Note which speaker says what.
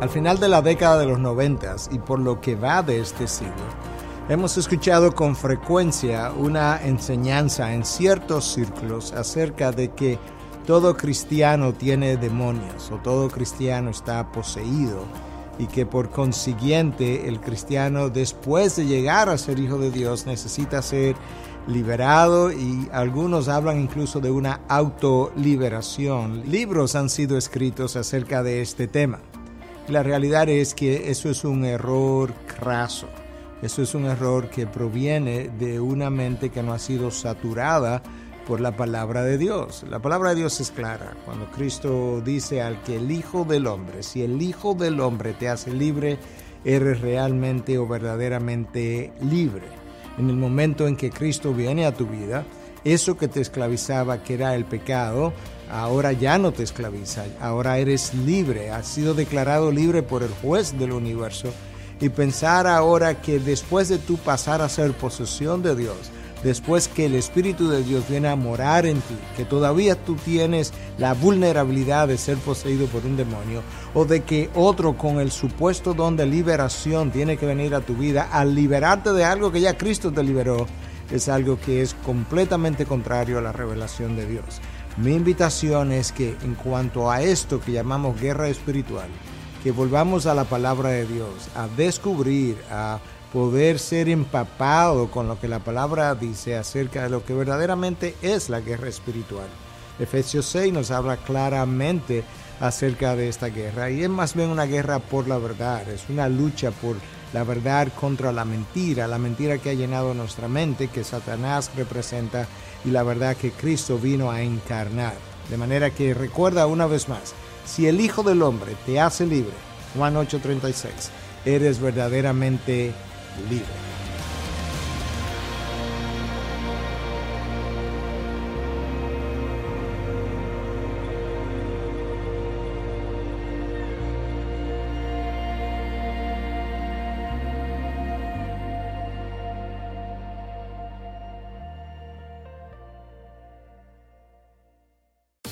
Speaker 1: Al final de la década de los 90 y por lo que va de este siglo, hemos escuchado con frecuencia una enseñanza en ciertos círculos acerca de que todo cristiano tiene demonios o todo cristiano está poseído y que por consiguiente el cristiano después de llegar a ser hijo de Dios necesita ser liberado y algunos hablan incluso de una autoliberación. Libros han sido escritos acerca de este tema. La realidad es que eso es un error craso. Eso es un error que proviene de una mente que no ha sido saturada por la palabra de Dios. La palabra de Dios es clara. Cuando Cristo dice al que el Hijo del Hombre, si el Hijo del Hombre te hace libre, eres realmente o verdaderamente libre. En el momento en que Cristo viene a tu vida, eso que te esclavizaba, que era el pecado, ahora ya no te esclaviza, ahora eres libre, has sido declarado libre por el juez del universo. Y pensar ahora que después de tú pasar a ser posesión de Dios, después que el Espíritu de Dios viene a morar en ti, que todavía tú tienes la vulnerabilidad de ser poseído por un demonio, o de que otro con el supuesto don de liberación tiene que venir a tu vida al liberarte de algo que ya Cristo te liberó, es algo que es completamente contrario a la revelación de Dios. Mi invitación es que en cuanto a esto que llamamos guerra espiritual, que volvamos a la palabra de Dios, a descubrir, a poder ser empapado con lo que la palabra dice acerca de lo que verdaderamente es la guerra espiritual. Efesios 6 nos habla claramente acerca de esta guerra y es más bien una guerra por la verdad, es una lucha por la verdad contra la mentira, la mentira que ha llenado nuestra mente, que Satanás representa, y la verdad que Cristo vino a encarnar. De manera que recuerda una vez más, si el Hijo del Hombre te hace libre, Juan 8:36, eres verdaderamente libre.